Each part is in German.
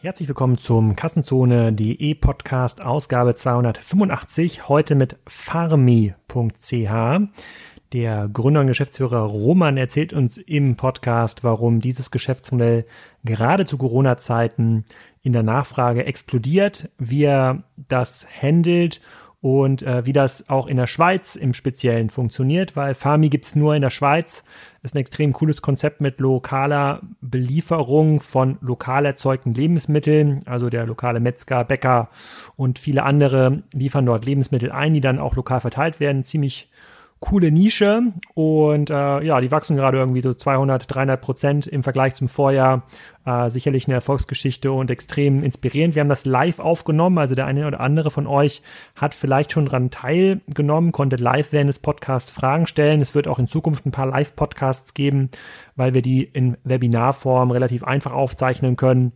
Herzlich willkommen zum Kassenzone.de Podcast Ausgabe 285. Heute mit farmi.ch. Der Gründer und Geschäftsführer Roman erzählt uns im Podcast, warum dieses Geschäftsmodell gerade zu Corona-Zeiten in der Nachfrage explodiert, wie er das handelt und äh, wie das auch in der Schweiz im Speziellen funktioniert, weil Farmi gibt's nur in der Schweiz. Ist ein extrem cooles Konzept mit lokaler Belieferung von lokal erzeugten Lebensmitteln. Also der lokale Metzger, Bäcker und viele andere liefern dort Lebensmittel ein, die dann auch lokal verteilt werden. Ziemlich coole Nische und äh, ja, die wachsen gerade irgendwie so 200, 300 Prozent im Vergleich zum Vorjahr. Äh, sicherlich eine Erfolgsgeschichte und extrem inspirierend. Wir haben das live aufgenommen, also der eine oder andere von euch hat vielleicht schon daran teilgenommen, konnte live während des Podcasts Fragen stellen. Es wird auch in Zukunft ein paar Live-Podcasts geben, weil wir die in Webinarform relativ einfach aufzeichnen können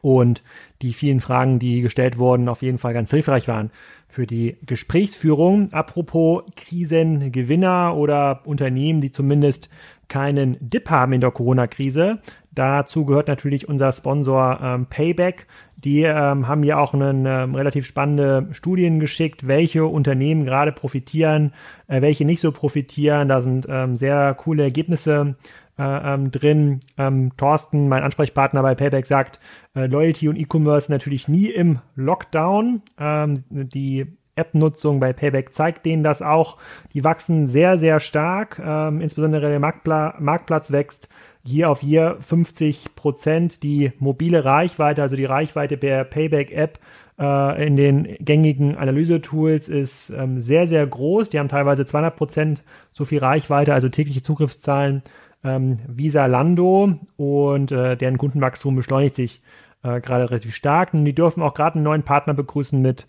und die vielen Fragen, die gestellt wurden, auf jeden Fall ganz hilfreich waren für die Gesprächsführung. Apropos Krisengewinner oder Unternehmen, die zumindest keinen Dip haben in der Corona-Krise. Dazu gehört natürlich unser Sponsor ähm, Payback. Die ähm, haben ja auch eine ähm, relativ spannende Studien geschickt, welche Unternehmen gerade profitieren, äh, welche nicht so profitieren. Da sind ähm, sehr coole Ergebnisse äh, ähm, drin. Ähm, Thorsten, mein Ansprechpartner bei Payback, sagt, äh, Loyalty und E-Commerce natürlich nie im Lockdown. Ähm, die App-Nutzung bei Payback zeigt denen das auch. Die wachsen sehr, sehr stark. Ähm, insbesondere der Marktpla Marktplatz wächst hier auf hier 50 Prozent. Die mobile Reichweite, also die Reichweite der Payback-App äh, in den gängigen Analyse-Tools ist ähm, sehr, sehr groß. Die haben teilweise 200 Prozent so viel Reichweite, also tägliche Zugriffszahlen ähm, Visa Lando und äh, deren Kundenwachstum beschleunigt sich äh, gerade relativ stark. Und die dürfen auch gerade einen neuen Partner begrüßen mit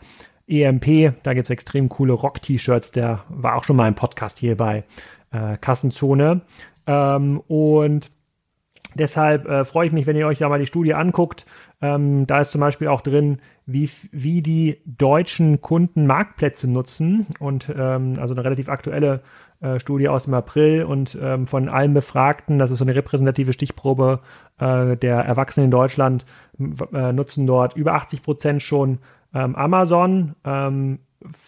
EMP. Da gibt es extrem coole Rock-T-Shirts. Der war auch schon mal im Podcast hier bei äh, Kassenzone. Ähm, und deshalb äh, freue ich mich, wenn ihr euch da mal die Studie anguckt. Ähm, da ist zum Beispiel auch drin, wie, wie die deutschen Kunden Marktplätze nutzen und ähm, also eine relativ aktuelle äh, Studie aus dem April und ähm, von allen Befragten, das ist so eine repräsentative Stichprobe äh, der Erwachsenen in Deutschland, äh, nutzen dort über 80 Prozent schon ähm, Amazon, ähm,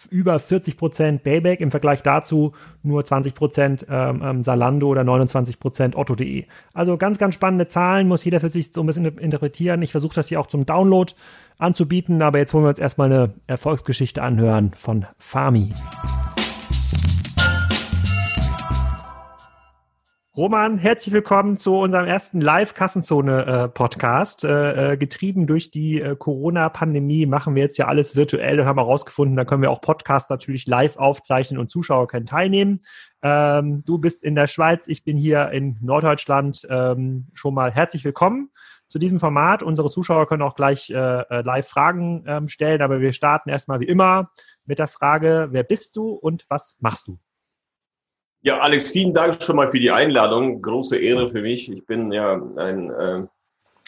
über 40 Prozent Payback, im Vergleich dazu nur 20 Prozent ähm, ähm, Salando oder 29 Prozent Otto.de. Also ganz, ganz spannende Zahlen, muss jeder für sich so ein bisschen interpretieren. Ich versuche das hier auch zum Download anzubieten, aber jetzt wollen wir uns erstmal eine Erfolgsgeschichte anhören von Fami. Roman, herzlich willkommen zu unserem ersten Live-Kassenzone-Podcast. Äh, äh, getrieben durch die äh, Corona-Pandemie machen wir jetzt ja alles virtuell und haben herausgefunden, da können wir auch Podcasts natürlich live aufzeichnen und Zuschauer können teilnehmen. Ähm, du bist in der Schweiz, ich bin hier in Norddeutschland. Ähm, schon mal herzlich willkommen zu diesem Format. Unsere Zuschauer können auch gleich äh, äh, live Fragen ähm, stellen, aber wir starten erstmal wie immer mit der Frage, wer bist du und was machst du? Ja, Alex, vielen Dank schon mal für die Einladung. Große Ehre für mich. Ich bin ja ein äh,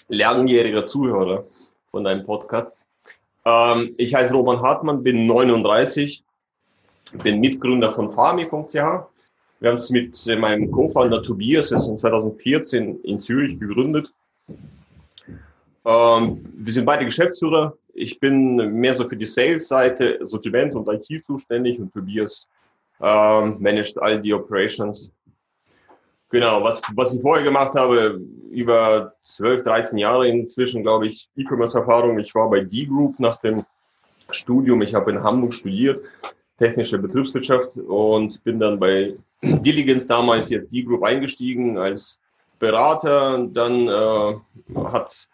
langjähriger Zuhörer von deinem Podcast. Ähm, ich heiße Roman Hartmann, bin 39, bin Mitgründer von Farmi.ch. Wir haben es mit meinem Co-Founder Tobias in 2014 in Zürich gegründet. Ähm, wir sind beide Geschäftsführer. Ich bin mehr so für die Sales-Seite, Sortiment und IT zuständig und Tobias ähm, managt all die Operations. Genau, was, was ich vorher gemacht habe, über 12, 13 Jahre inzwischen, glaube ich, E-Commerce-Erfahrung. Ich war bei D-Group nach dem Studium. Ich habe in Hamburg studiert, technische Betriebswirtschaft und bin dann bei Diligence damals jetzt D-Group eingestiegen als Berater. Dann äh, hat,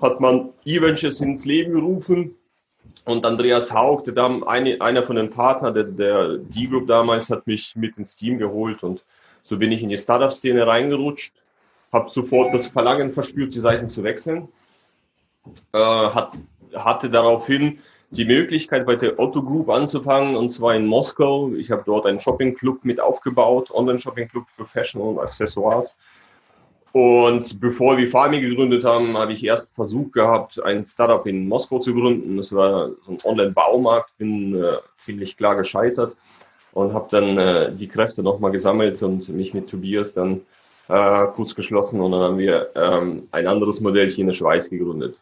hat man E-Ventures ins Leben gerufen und Andreas Haug, der Dam, eine, einer von den Partnern der, der D-Group damals, hat mich mit ins Team geholt und so bin ich in die Startup-Szene reingerutscht, habe sofort das Verlangen verspürt, die Seiten zu wechseln, äh, hat, hatte daraufhin die Möglichkeit, bei der Otto Group anzufangen, und zwar in Moskau. Ich habe dort einen Shopping-Club mit aufgebaut, Online-Shopping-Club für Fashion und Accessoires. Und bevor wir Farming gegründet haben, habe ich erst versucht gehabt, ein Startup in Moskau zu gründen. Das war so ein Online-Baumarkt, bin äh, ziemlich klar gescheitert und habe dann äh, die Kräfte nochmal gesammelt und mich mit Tobias dann äh, kurz geschlossen und dann haben wir ähm, ein anderes Modell hier in der Schweiz gegründet.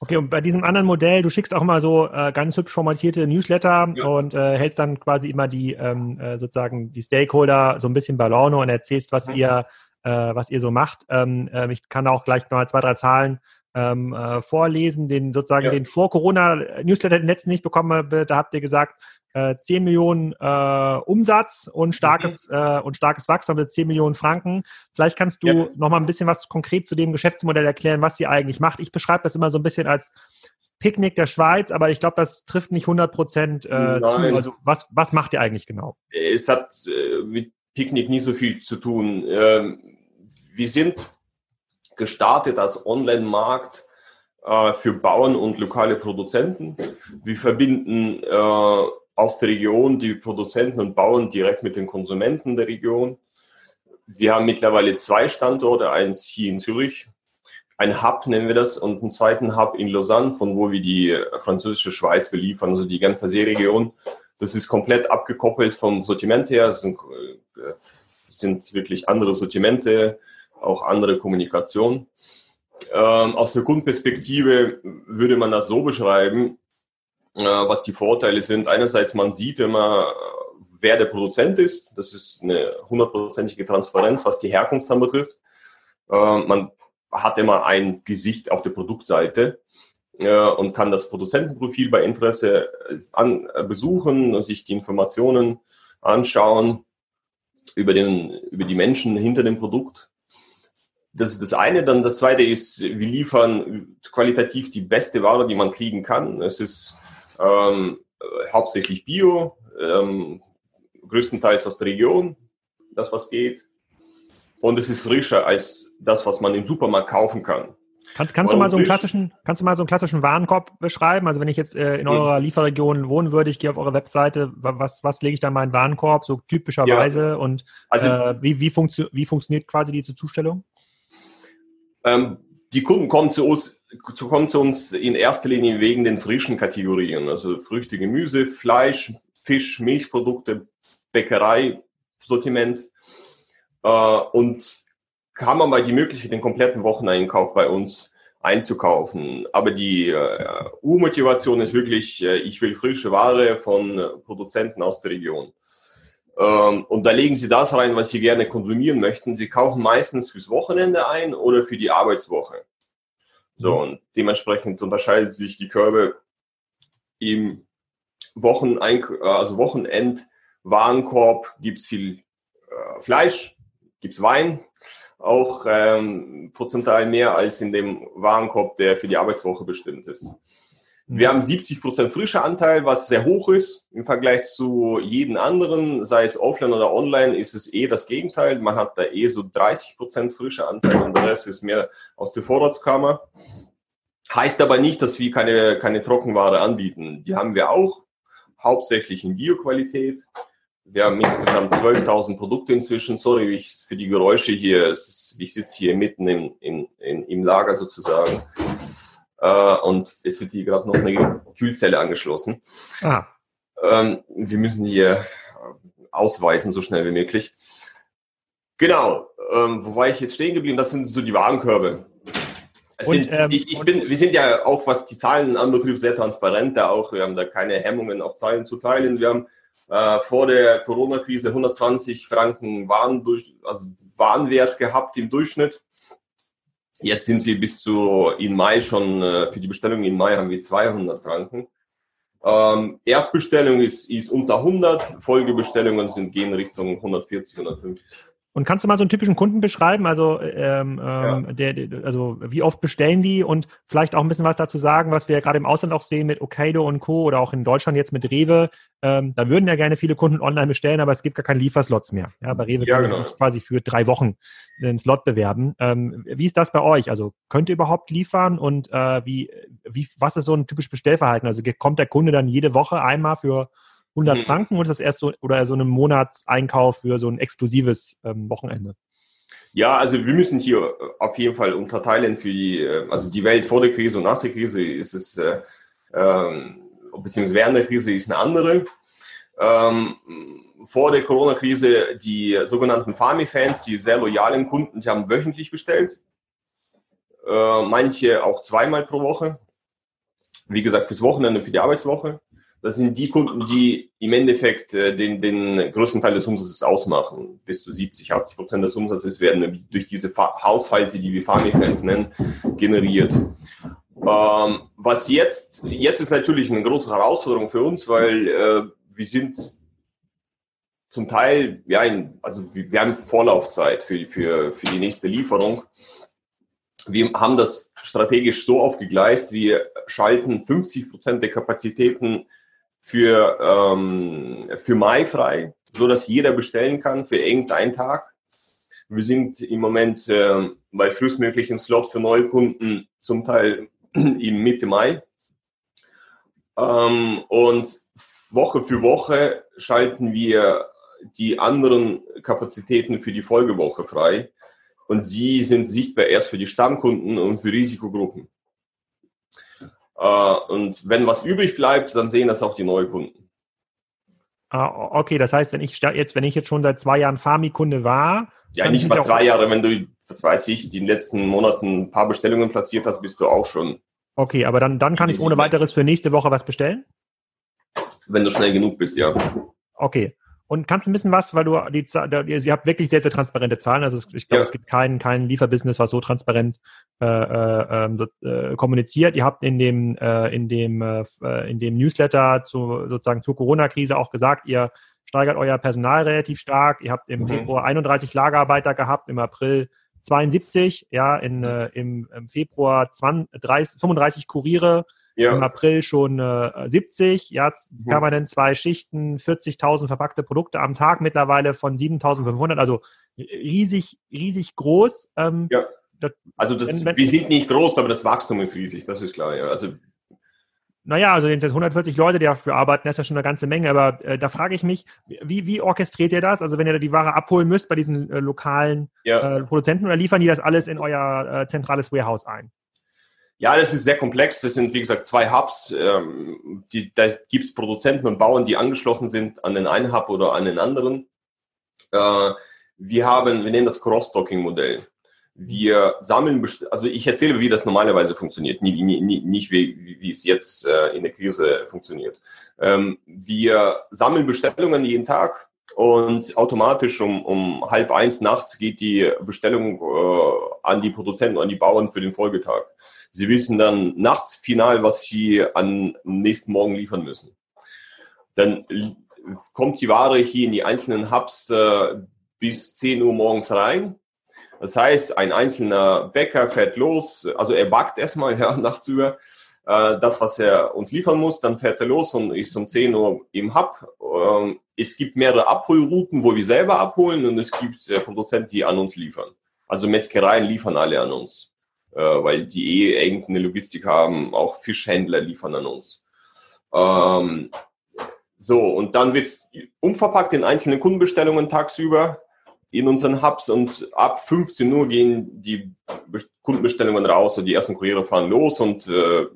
Okay, und bei diesem anderen Modell, du schickst auch mal so äh, ganz hübsch formatierte Newsletter ja. und äh, hältst dann quasi immer die ähm, äh, sozusagen die Stakeholder so ein bisschen bei Laune und erzählst, was mhm. ihr äh, was ihr so macht. Ähm, äh, ich kann auch gleich mal zwei, drei Zahlen ähm, äh, vorlesen, den sozusagen ja. den Vor-Corona-Newsletter, den letzten nicht bekommen habe, da habt ihr gesagt, äh, 10 Millionen äh, Umsatz und starkes, mhm. äh, und starkes Wachstum mit 10 Millionen Franken. Vielleicht kannst du ja. noch mal ein bisschen was konkret zu dem Geschäftsmodell erklären, was ihr eigentlich macht. Ich beschreibe das immer so ein bisschen als Picknick der Schweiz, aber ich glaube, das trifft nicht 100 Prozent äh, zu. Also was, was macht ihr eigentlich genau? Es hat äh, mit Picknick nie so viel zu tun. Ähm, wir sind gestartet als Online-Markt äh, für Bauern und lokale Produzenten. Wir verbinden äh, aus der Region die Produzenten und Bauern direkt mit den Konsumenten der Region. Wir haben mittlerweile zwei Standorte, eins hier in Zürich, ein Hub nennen wir das, und einen zweiten Hub in Lausanne, von wo wir die französische Schweiz beliefern, also die Genfer Seeregion. Das ist komplett abgekoppelt vom Sortiment her. Es sind, äh, sind wirklich andere Sortimente, auch andere Kommunikation. Ähm, aus der Kundenperspektive würde man das so beschreiben, äh, was die Vorteile sind. Einerseits, man sieht immer, wer der Produzent ist. Das ist eine hundertprozentige Transparenz, was die Herkunft anbetrifft. Äh, man hat immer ein Gesicht auf der Produktseite äh, und kann das Produzentenprofil bei Interesse an, besuchen und sich die Informationen anschauen über, den, über die Menschen hinter dem Produkt. Das ist das eine. Dann das zweite ist, wir liefern qualitativ die beste Ware, die man kriegen kann. Es ist ähm, hauptsächlich Bio, ähm, größtenteils aus der Region, das was geht. Und es ist frischer als das, was man im Supermarkt kaufen kann. Kannst, kannst, du mal so einen klassischen, kannst du mal so einen klassischen Warenkorb beschreiben? Also wenn ich jetzt äh, in eurer Lieferregion wohnen würde, ich gehe auf eure Webseite, was, was lege ich da in meinen Warenkorb, so typischerweise? Ja. Und also, äh, wie, wie, funktio wie funktioniert quasi diese Zustellung? Ähm, die Kunden kommen zu, uns, kommen zu uns in erster Linie wegen den frischen Kategorien, also Früchte, Gemüse, Fleisch, Fisch, Milchprodukte, Bäckerei, Sortiment. Äh, und haben aber die Möglichkeit, den kompletten Wocheneinkauf bei uns einzukaufen. Aber die äh, U-Motivation ist wirklich, äh, ich will frische Ware von Produzenten aus der Region. Ähm, und da legen Sie das rein, was Sie gerne konsumieren möchten. Sie kaufen meistens fürs Wochenende ein oder für die Arbeitswoche. So, mhm. und dementsprechend unterscheiden sich die Körbe im Wocheneink also Wochenend-Warenkorb gibt's viel äh, Fleisch, gibt's Wein, auch ähm, prozentual mehr als in dem Warenkorb, der für die Arbeitswoche bestimmt ist. Wir haben 70 Prozent frischer Anteil, was sehr hoch ist im Vergleich zu jeden anderen, sei es offline oder online, ist es eh das Gegenteil. Man hat da eh so 30 Prozent frischer Anteil und der Rest ist mehr aus der Vorratskammer. Heißt aber nicht, dass wir keine, keine Trockenware anbieten. Die haben wir auch, hauptsächlich in Bioqualität. Wir haben insgesamt 12.000 Produkte inzwischen. Sorry für die Geräusche hier. Ich sitze hier mitten im, in, in, im Lager sozusagen. Äh, und es wird hier gerade noch eine Kühlzelle angeschlossen. Ah. Ähm, wir müssen hier ausweiten, so schnell wie möglich. Genau, ähm, wo war ich jetzt stehen geblieben? Das sind so die Warenkörbe. Und, sind, ähm, ich, ich bin, wir sind ja auch, was die Zahlen anbetrifft, sehr transparent da auch. Wir haben da keine Hemmungen, auch Zahlen zu teilen. Wir haben äh, vor der Corona-Krise 120 Franken Waren durch, also Warenwert gehabt im Durchschnitt. Jetzt sind wir bis zu in Mai schon, äh, für die Bestellung in Mai haben wir 200 Franken. Ähm, Erstbestellung ist, ist unter 100, Folgebestellungen sind gehen Richtung 140, 150. Und kannst du mal so einen typischen Kunden beschreiben? Also, ähm, ja. Ähm, der, also wie oft bestellen die und vielleicht auch ein bisschen was dazu sagen, was wir gerade im Ausland auch sehen mit Okado und Co. oder auch in Deutschland jetzt mit Rewe. Ähm, da würden ja gerne viele Kunden online bestellen, aber es gibt gar keine Lieferslots mehr. Ja, bei Rewe ja, genau. quasi für drei Wochen einen Slot bewerben. Ähm, wie ist das bei euch? Also könnt ihr überhaupt liefern und äh, wie, wie, was ist so ein typisches Bestellverhalten? Also kommt der Kunde dann jede Woche einmal für 100 mhm. Franken oder ist das erst so, oder so ein Monatseinkauf für so ein exklusives ähm, Wochenende? Ja, also wir müssen hier äh, auf jeden Fall unterteilen für die, äh, also die Welt vor der Krise und nach der Krise ist es, äh, äh, beziehungsweise während der Krise ist eine andere. Ähm, vor der Corona-Krise die sogenannten Farmy-Fans, die sehr loyalen Kunden, die haben wöchentlich bestellt. Äh, manche auch zweimal pro Woche. wie gesagt, fürs Wochenende, für die Arbeitswoche. Das sind die Kunden, die im Endeffekt äh, den, den größten Teil des Umsatzes ausmachen. Bis zu 70, 80 Prozent des Umsatzes werden durch diese Haushalte, die wir Family-Fans nennen, generiert. Ähm, was jetzt, jetzt ist natürlich eine große Herausforderung für uns, weil äh, wir sind zum Teil, ja, in, also wir haben Vorlaufzeit für, für, für die nächste Lieferung. Wir haben das strategisch so aufgegleist, wir schalten 50 Prozent der Kapazitäten für, ähm, für Mai frei, so dass jeder bestellen kann für irgendeinen Tag. Wir sind im Moment äh, bei frühestmöglichen Slot für Neukunden zum Teil im Mitte Mai. Ähm, und Woche für Woche schalten wir die anderen Kapazitäten für die Folgewoche frei. Und die sind sichtbar erst für die Stammkunden und für Risikogruppen. Äh, und wenn was übrig bleibt, dann sehen das auch die Neukunden. Ah, okay, das heißt, wenn ich jetzt, wenn ich jetzt schon seit zwei Jahren Farmi-Kunde war. Ja, nicht mal zwei Jahre, wenn du, was weiß ich, in den letzten Monaten ein paar Bestellungen platziert hast, bist du auch schon. Okay, aber dann, dann kann ich ohne weiteres für nächste Woche was bestellen? Wenn du schnell genug bist, ja. Okay. Und kannst du ein bisschen was, weil du die, ihr habt wirklich sehr, sehr transparente Zahlen. Also ich glaube, ja. es gibt kein, kein Lieferbusiness, was so transparent äh, äh, ähm, äh, kommuniziert. Ihr habt in dem, äh, in dem, äh, in dem Newsletter zu, sozusagen zur Corona-Krise auch gesagt, ihr steigert euer Personal relativ stark. Ihr habt im mhm. Februar 31 Lagerarbeiter gehabt, im April 72, ja, in, äh, im, im Februar 20, 30, 35 Kuriere ja. Im April schon äh, 70, ja, mhm. permanent zwei Schichten, 40.000 verpackte Produkte am Tag, mittlerweile von 7.500, also riesig, riesig groß. Ähm, ja. Das, also das, wenn, wenn, wir sind nicht groß, aber das Wachstum ist riesig, das ist klar, ja. Also naja, also jetzt 140 Leute, die dafür arbeiten, das ist ja schon eine ganze Menge, aber äh, da frage ich mich, wie, wie orchestriert ihr das? Also wenn ihr die Ware abholen müsst bei diesen äh, lokalen ja. äh, Produzenten oder liefern die das alles in euer äh, zentrales Warehouse ein? Ja, das ist sehr komplex. Das sind, wie gesagt, zwei Hubs. Ähm, die, da gibt es Produzenten und Bauern, die angeschlossen sind an den einen Hub oder an den anderen. Äh, wir haben, wir nennen das Cross-Docking-Modell. Wir sammeln, also ich erzähle, wie das normalerweise funktioniert, nie, nie, nie, nicht wie, wie es jetzt äh, in der Krise funktioniert. Ähm, wir sammeln Bestellungen jeden Tag und automatisch um, um halb eins nachts geht die Bestellung äh, an die Produzenten, an die Bauern für den Folgetag. Sie wissen dann nachts final, was sie am nächsten Morgen liefern müssen. Dann kommt die Ware hier in die einzelnen Hubs äh, bis 10 Uhr morgens rein. Das heißt, ein einzelner Bäcker fährt los, also er backt erstmal ja, nachts über äh, das, was er uns liefern muss, dann fährt er los und ist um 10 Uhr im Hub. Ähm, es gibt mehrere Abholrouten, wo wir selber abholen und es gibt äh, Produzenten, die an uns liefern. Also Metzgereien liefern alle an uns äh, weil die eh irgendeine Logistik haben. Auch Fischhändler liefern an uns. Ähm, so, und dann wird es umverpackt in einzelne Kundenbestellungen tagsüber in unseren Hubs und ab 15 Uhr gehen die Kundenbestellungen raus und die ersten Kuriere fahren los und äh,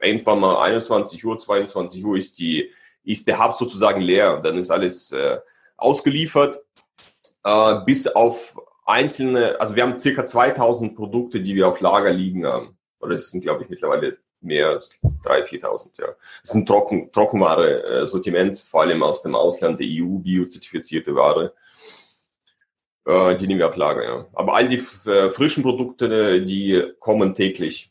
irgendwann mal 21 Uhr, 22 Uhr ist, die, ist der Hub sozusagen leer dann ist alles äh, ausgeliefert, äh, bis auf einzelne, also wir haben circa 2000 Produkte, die wir auf Lager liegen haben. Oder es sind, glaube ich, mittlerweile mehr als 3.000, 4.000, ja. Es ein Trocken, Trockenware-Sortiment, vor allem aus dem Ausland, der EU, biozertifizierte Ware. Äh, die nehmen wir auf Lager, ja. Aber all die äh, frischen Produkte, die kommen täglich.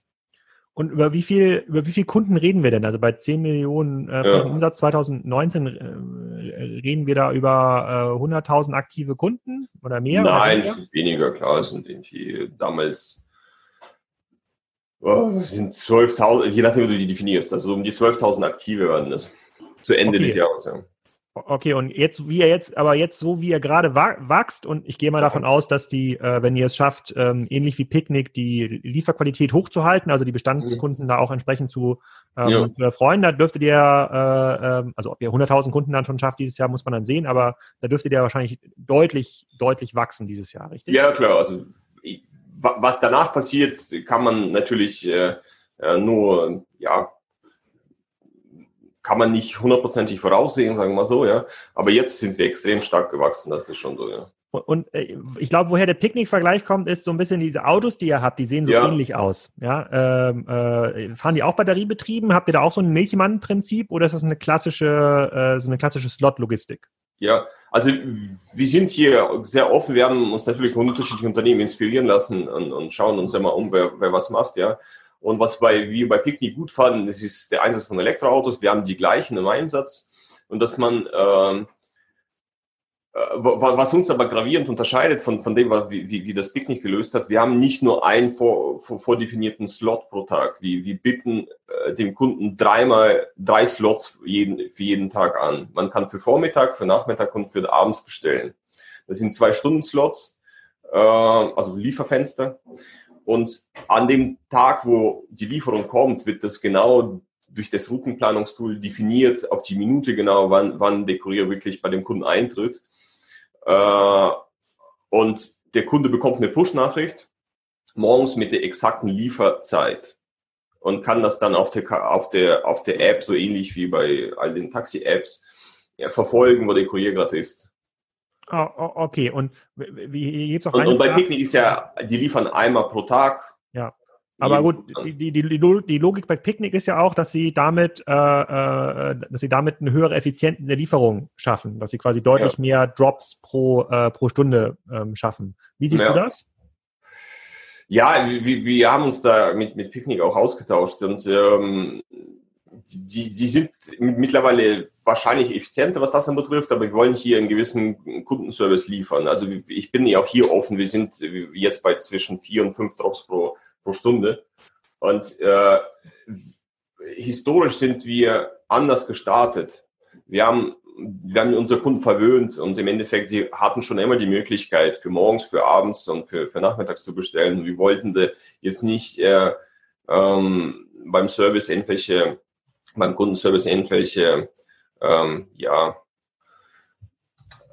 Und über wie viel, über wie viele Kunden reden wir denn? Also bei 10 Millionen äh, ja. Umsatz 2019 äh, reden wir da über äh, 100.000 aktive Kunden oder mehr? Nein, oder weniger? weniger, klar. Es sind irgendwie damals oh, sind 12.000, je nachdem, wie du die definierst. Also um die 12.000 aktive werden das zu Ende okay. des Jahres, ja. Okay, und jetzt, wie er jetzt, aber jetzt so, wie er gerade wächst, und ich gehe mal davon aus, dass die, äh, wenn ihr es schafft, ähm, ähnlich wie Picknick, die Lieferqualität hochzuhalten, also die Bestandskunden mhm. da auch entsprechend zu, ähm, ja. freuen, da dürftet ihr, äh, äh, also ob ihr 100.000 Kunden dann schon schafft dieses Jahr, muss man dann sehen, aber da dürftet ihr wahrscheinlich deutlich, deutlich wachsen dieses Jahr, richtig? Ja, klar, also was danach passiert, kann man natürlich äh, äh nur, ja, kann man nicht hundertprozentig voraussehen, sagen wir mal so, ja. Aber jetzt sind wir extrem stark gewachsen, das ist schon so, ja. Und äh, ich glaube, woher der Picknick-Vergleich kommt, ist so ein bisschen diese Autos, die ihr habt, die sehen so ja. ähnlich aus. Ja, ähm, äh, fahren die auch batteriebetrieben? Habt ihr da auch so ein Milchmann-Prinzip oder ist das eine klassische, äh, so eine klassische Slot-Logistik? Ja, also wir sind hier sehr offen. Wir haben uns natürlich von unterschiedlichen Unternehmen inspirieren lassen und, und schauen uns immer um, wer, wer was macht, ja. Und was bei, wir bei Picknick gut fanden, das ist der Einsatz von Elektroautos. Wir haben die gleichen im Einsatz und dass man ähm, äh, was uns aber gravierend unterscheidet von, von dem, wie, wie, wie das Picknick gelöst hat, wir haben nicht nur einen vor, vor, vordefinierten Slot pro Tag. Wir, wir bieten äh, dem Kunden dreimal drei Slots jeden, für jeden Tag an. Man kann für Vormittag, für Nachmittag und für abends bestellen. Das sind zwei Stunden Slots, äh, also Lieferfenster. Und an dem Tag, wo die Lieferung kommt, wird das genau durch das Routenplanungstool definiert auf die Minute genau, wann, wann der Kurier wirklich bei dem Kunden eintritt. Äh, und der Kunde bekommt eine Push-Nachricht morgens mit der exakten Lieferzeit und kann das dann auf der, auf der, auf der App, so ähnlich wie bei all den Taxi-Apps, ja, verfolgen, wo der Kurier gerade ist. Oh, okay, und wie gibt's auch und, und bei Picknick ist ja, die liefern einmal pro Tag. Ja. Aber gut, die, die, die, die Logik bei Picknick ist ja auch, dass sie damit, äh, äh, dass sie damit eine höhere Effizienz in der Lieferung schaffen, dass sie quasi deutlich ja. mehr Drops pro, äh, pro Stunde ähm, schaffen. Wie siehst ja. du das? Ja, wir, wir haben uns da mit, mit Picknick auch ausgetauscht und ähm, die, die sind mittlerweile wahrscheinlich effizienter, was das anbetrifft, aber wir wollen hier einen gewissen Kundenservice liefern. Also ich bin ja auch hier offen. Wir sind jetzt bei zwischen vier und fünf Drops pro, pro Stunde. Und äh, historisch sind wir anders gestartet. Wir haben, wir haben unsere Kunden verwöhnt und im Endeffekt, die hatten schon immer die Möglichkeit, für morgens, für abends und für, für nachmittags zu bestellen. Wir wollten jetzt nicht äh, ähm, beim Service irgendwelche, beim Kundenservice irgendwelche, ähm, ja,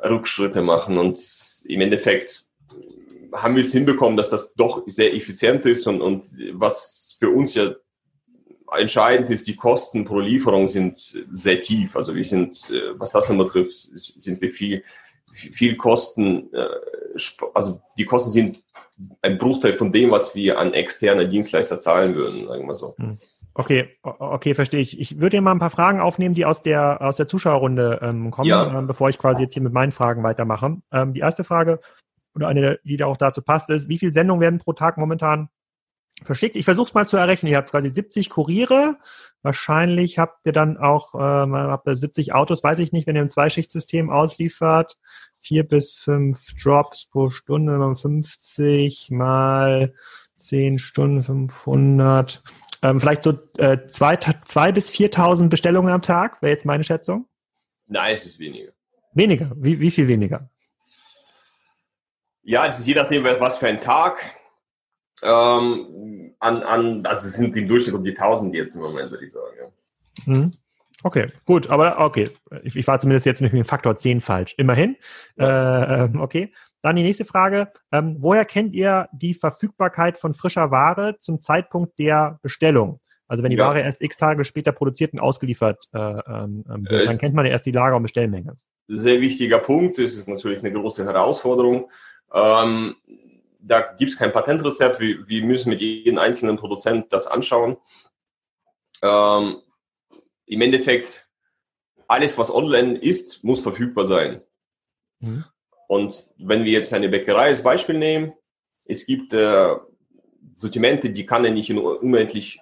Rückschritte machen und im Endeffekt haben wir es hinbekommen, dass das doch sehr effizient ist und, und was für uns ja entscheidend ist, die Kosten pro Lieferung sind sehr tief. Also wir sind, äh, was das betrifft, sind wir viel, viel Kosten, äh, also die Kosten sind ein Bruchteil von dem, was wir an externe Dienstleister zahlen würden, sagen wir so. Hm. Okay, okay, verstehe ich. Ich würde dir mal ein paar Fragen aufnehmen, die aus der aus der Zuschauerrunde ähm, kommen, ja. ähm, bevor ich quasi jetzt hier mit meinen Fragen weitermache. Ähm, die erste Frage oder eine, die da auch dazu passt, ist, wie viele Sendungen werden pro Tag momentan verschickt? Ich versuche es mal zu errechnen. Ihr habt quasi 70 Kuriere. Wahrscheinlich habt ihr dann auch ähm, habt ihr 70 Autos, weiß ich nicht, wenn ihr ein Zweischichtsystem ausliefert. Vier bis fünf Drops pro Stunde, 50 mal 10 Stunden, 500. Ähm, vielleicht so äh, zwei, zwei bis 4.000 Bestellungen am Tag, wäre jetzt meine Schätzung. Nein, es ist weniger. Weniger? Wie, wie viel weniger? Ja, es ist je nachdem, was für ein Tag. Ähm, an, an, also es sind im Durchschnitt um die 1000 jetzt im Moment, würde ich sagen. Ja. Mhm. Okay, gut, aber okay. Ich, ich war zumindest jetzt mit dem Faktor 10 falsch. Immerhin. Ja. Äh, ähm, okay. Dann die nächste Frage. Ähm, woher kennt ihr die Verfügbarkeit von frischer Ware zum Zeitpunkt der Bestellung? Also wenn die ja. Ware erst x Tage später produziert und ausgeliefert äh, ähm, ähm wird, dann kennt man ja erst die Lager- und Bestellmenge. Sehr wichtiger Punkt. Das ist natürlich eine große Herausforderung. Ähm, da gibt es kein Patentrezept. Wir, wir, müssen mit jedem einzelnen Produzent das anschauen. Ähm, Im Endeffekt, alles, was online ist, muss verfügbar sein. Mhm. Und wenn wir jetzt eine Bäckerei als Beispiel nehmen, es gibt äh, Sortimente, die kann er nicht in, unendlich,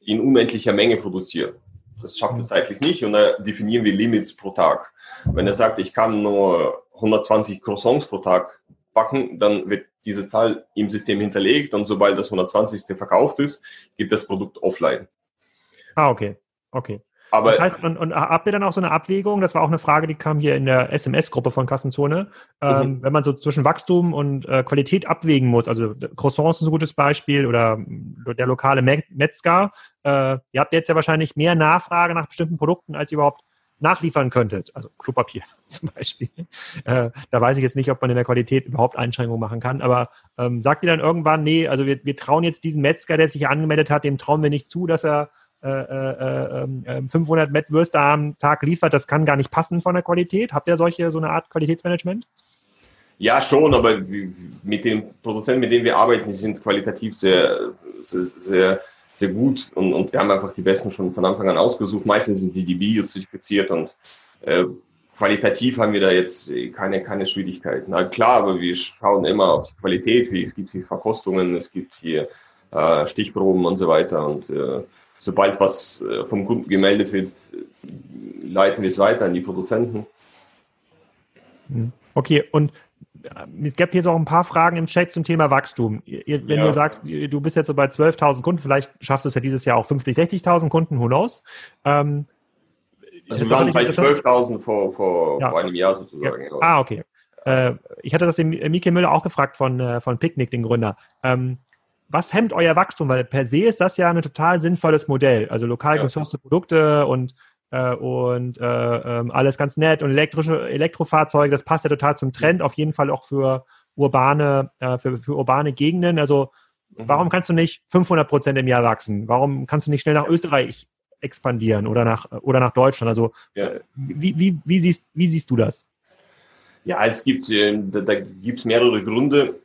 in unendlicher Menge produzieren. Das schafft er mhm. zeitlich nicht und da definieren wir Limits pro Tag. Wenn er sagt, ich kann nur 120 Croissants pro Tag backen, dann wird diese Zahl im System hinterlegt und sobald das 120. verkauft ist, geht das Produkt offline. Ah, okay. Okay. Aber das heißt, und, und habt ihr dann auch so eine Abwägung? Das war auch eine Frage, die kam hier in der SMS-Gruppe von Kassenzone. Ähm, mhm. Wenn man so zwischen Wachstum und äh, Qualität abwägen muss, also Croissants ist ein gutes Beispiel oder der lokale Metzger. Äh, ihr habt jetzt ja wahrscheinlich mehr Nachfrage nach bestimmten Produkten, als ihr überhaupt nachliefern könntet, also Klopapier zum Beispiel, äh, da weiß ich jetzt nicht, ob man in der Qualität überhaupt Einschränkungen machen kann, aber ähm, sagt ihr dann irgendwann, nee, also wir, wir trauen jetzt diesen Metzger, der sich angemeldet hat, dem trauen wir nicht zu, dass er äh, äh, äh, 500 ähm, Mettwürste am Tag liefert, das kann gar nicht passen von der Qualität. Habt ihr solche, so eine Art Qualitätsmanagement? Ja, schon, aber mit den Produzenten, mit denen wir arbeiten, die sind qualitativ sehr, sehr, sehr, sehr gut und, und wir haben einfach die besten schon von Anfang an ausgesucht. Meistens sind die die Bio-zertifiziert und äh, qualitativ haben wir da jetzt keine, keine Schwierigkeiten. Na klar, aber wir schauen immer auf die Qualität, wie es gibt hier Verkostungen, es gibt hier äh, Stichproben und so weiter und äh, sobald was äh, vom Kunden gemeldet wird, leiten wir es weiter an die Produzenten. Hm. Okay, und äh, es gibt jetzt auch ein paar Fragen im Chat zum Thema Wachstum. Wenn ja. du sagst, du bist jetzt so bei 12.000 Kunden, vielleicht schaffst du es ja dieses Jahr auch 50, 60.000 Kunden, who knows? Ähm, also wir waren bei 12.000 vor, vor, ja. vor, einem Jahr sozusagen. Ja. Ah, okay. Äh, ich hatte das dem Mike Müller auch gefragt von, äh, von Picnic, den Gründer. Ähm, was hemmt euer Wachstum? Weil per se ist das ja ein total sinnvolles Modell. Also lokal ja. gesourcete Produkte und, äh, und äh, ähm, alles ganz nett und elektrische Elektrofahrzeuge, das passt ja total zum Trend, auf jeden Fall auch für urbane, äh, für, für urbane Gegenden. Also mhm. warum kannst du nicht 500 Prozent im Jahr wachsen? Warum kannst du nicht schnell nach Österreich expandieren oder nach, oder nach Deutschland? Also ja. Äh, wie, wie, wie, siehst, wie siehst du das? Ja, es gibt, äh, da, da gibt es mehrere Gründe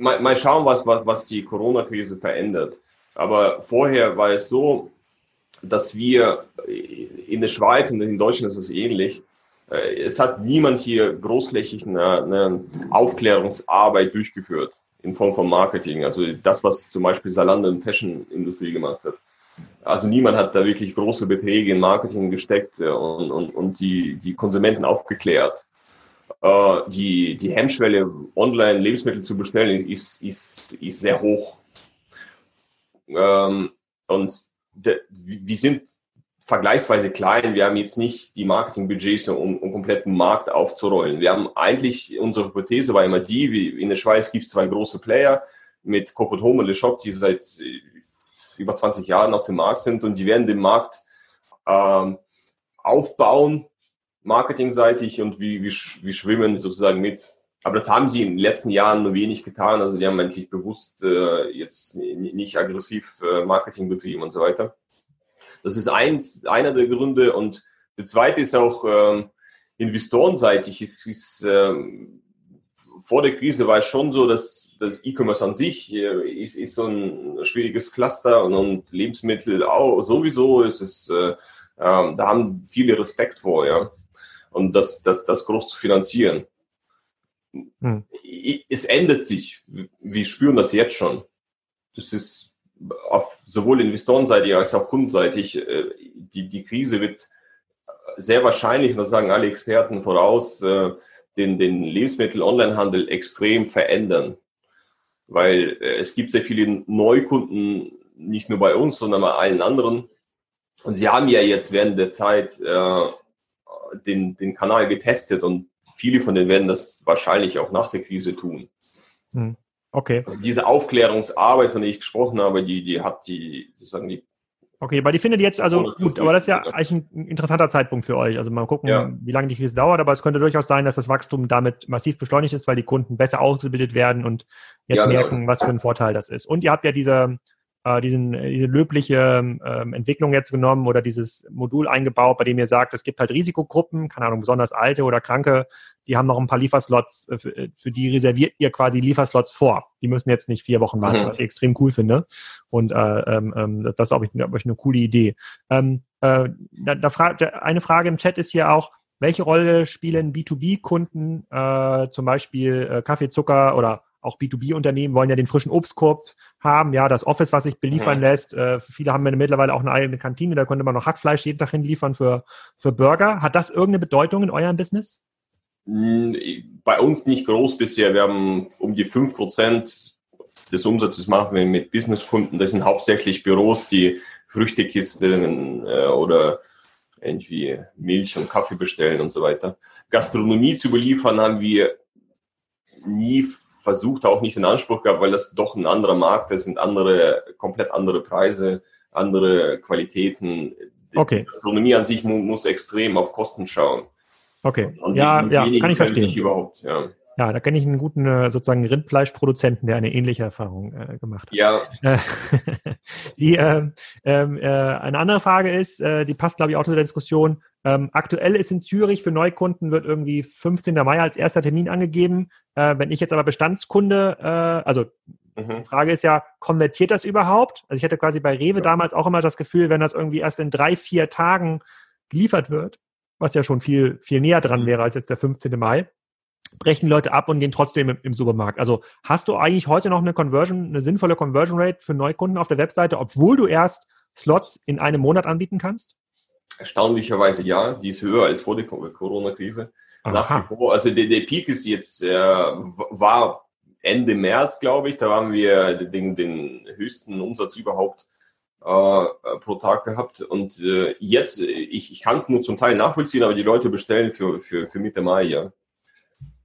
mal, mal schauen, was, was, was die Corona-Krise verändert. Aber vorher war es so, dass wir in der Schweiz und in Deutschland ist es ähnlich. Äh, es hat niemand hier großflächig eine, eine Aufklärungsarbeit durchgeführt in Form von Marketing. Also das, was zum Beispiel Salando in Fashion-Industrie gemacht hat. Also niemand hat da wirklich große Beträge in Marketing gesteckt und, und, und die, die Konsumenten aufgeklärt äh, die, die Hemmschwelle, online Lebensmittel zu bestellen, ist, ist, ist sehr hoch. Ähm, und de, wir sind vergleichsweise klein. Wir haben jetzt nicht die Marketingbudgets, um, um kompletten Markt aufzurollen. Wir haben eigentlich, unsere Hypothese war immer die, wie in der Schweiz gibt es zwei große Player mit Copot Home und Le Shop, die seit äh, über 20 Jahren auf dem Markt sind und die werden den Markt ähm, aufbauen marketingseitig und wie, wie, wie schwimmen sozusagen mit. Aber das haben sie in den letzten Jahren nur wenig getan. Also die haben eigentlich bewusst äh, jetzt nicht aggressiv äh, Marketing betrieben und so weiter. Das ist eins, einer der Gründe. Und der zweite ist auch ähm, investorenseitig. Es ist, ähm, vor der Krise war es schon so, dass das E-Commerce an sich äh, ist, ist so ein schwieriges Pflaster und, und Lebensmittel auch sowieso. Es ist, äh, äh, da haben viele Respekt vor, ja und das, das, das groß zu finanzieren. Hm. Es ändert sich. Wir spüren das jetzt schon. Das ist auf sowohl investorenseitig als auch kundenseitig. Äh, die, die Krise wird sehr wahrscheinlich, das sagen alle Experten voraus, äh, den, den Lebensmittel-Onlinehandel extrem verändern. Weil äh, es gibt sehr viele Neukunden, nicht nur bei uns, sondern bei allen anderen. Und sie haben ja jetzt während der Zeit den, den Kanal getestet und viele von denen werden das wahrscheinlich auch nach der Krise tun. Hm. Okay. Also diese Aufklärungsarbeit, von der ich gesprochen habe, die, die hat die, sozusagen die Okay, weil die findet jetzt, also gut, aber das ist ja eigentlich ein interessanter Zeitpunkt für euch. Also mal gucken, ja. wie lange die Krise dauert, aber es könnte durchaus sein, dass das Wachstum damit massiv beschleunigt ist, weil die Kunden besser ausgebildet werden und jetzt ja, merken, genau. was für ein Vorteil das ist. Und ihr habt ja diese, äh, diesen, äh, diese löbliche ähm, Entwicklung jetzt genommen oder dieses Modul eingebaut, bei dem ihr sagt, es gibt halt Risikogruppen, keine Ahnung, besonders alte oder kranke, die haben noch ein paar Lieferslots, äh, für, äh, für die reserviert ihr quasi Lieferslots vor. Die müssen jetzt nicht vier Wochen warten, mhm. was ich extrem cool finde. Und äh, ähm, ähm das ist, glaube ich, glaub ich, eine coole Idee. Ähm, äh, da, da fragt eine Frage im Chat ist hier auch, welche Rolle spielen B2B-Kunden, äh, zum Beispiel äh, Kaffee, Zucker oder auch B2B-Unternehmen wollen ja den frischen Obstkorb haben, ja, das Office, was sich beliefern mhm. lässt. Äh, viele haben ja mittlerweile auch eine eigene Kantine, da könnte man noch Hackfleisch jeden Tag hinliefern für, für Burger. Hat das irgendeine Bedeutung in eurem Business? Hm, bei uns nicht groß bisher. Wir haben um die fünf Prozent des Umsatzes machen wir mit Businesskunden. Das sind hauptsächlich Büros, die Früchtekisten äh, oder irgendwie Milch und Kaffee bestellen und so weiter. Gastronomie zu beliefern haben wir nie versucht, auch nicht in Anspruch gehabt, weil das doch ein anderer Markt ist, sind andere, komplett andere Preise, andere Qualitäten. Okay. Die Gastronomie an sich mu muss extrem auf Kosten schauen. Okay. Und ja, ja, kann ich verstehen. Überhaupt, ja. Ja, da kenne ich einen guten äh, sozusagen Rindfleischproduzenten, der eine ähnliche Erfahrung äh, gemacht hat. Ja. die, äh, äh, eine andere Frage ist, äh, die passt, glaube ich, auch zu der Diskussion. Ähm, aktuell ist in Zürich für Neukunden wird irgendwie 15. Mai als erster Termin angegeben. Äh, wenn ich jetzt aber Bestandskunde, äh, also mhm. die Frage ist ja, konvertiert das überhaupt? Also ich hatte quasi bei Rewe ja. damals auch immer das Gefühl, wenn das irgendwie erst in drei, vier Tagen geliefert wird, was ja schon viel, viel näher dran mhm. wäre als jetzt der 15. Mai, brechen Leute ab und gehen trotzdem im, im, Supermarkt. Also hast du eigentlich heute noch eine Conversion, eine sinnvolle Conversion Rate für Neukunden auf der Webseite, obwohl du erst Slots in einem Monat anbieten kannst? Erstaunlicherweise ja, die ist höher als vor der Corona-Krise. Nach wie vor, also der, der Peak ist jetzt, äh, war Ende März, glaube ich, da haben wir den, den höchsten Umsatz überhaupt äh, pro Tag gehabt. Und äh, jetzt, ich, ich kann es nur zum Teil nachvollziehen, aber die Leute bestellen für, für, für Mitte Mai, ja.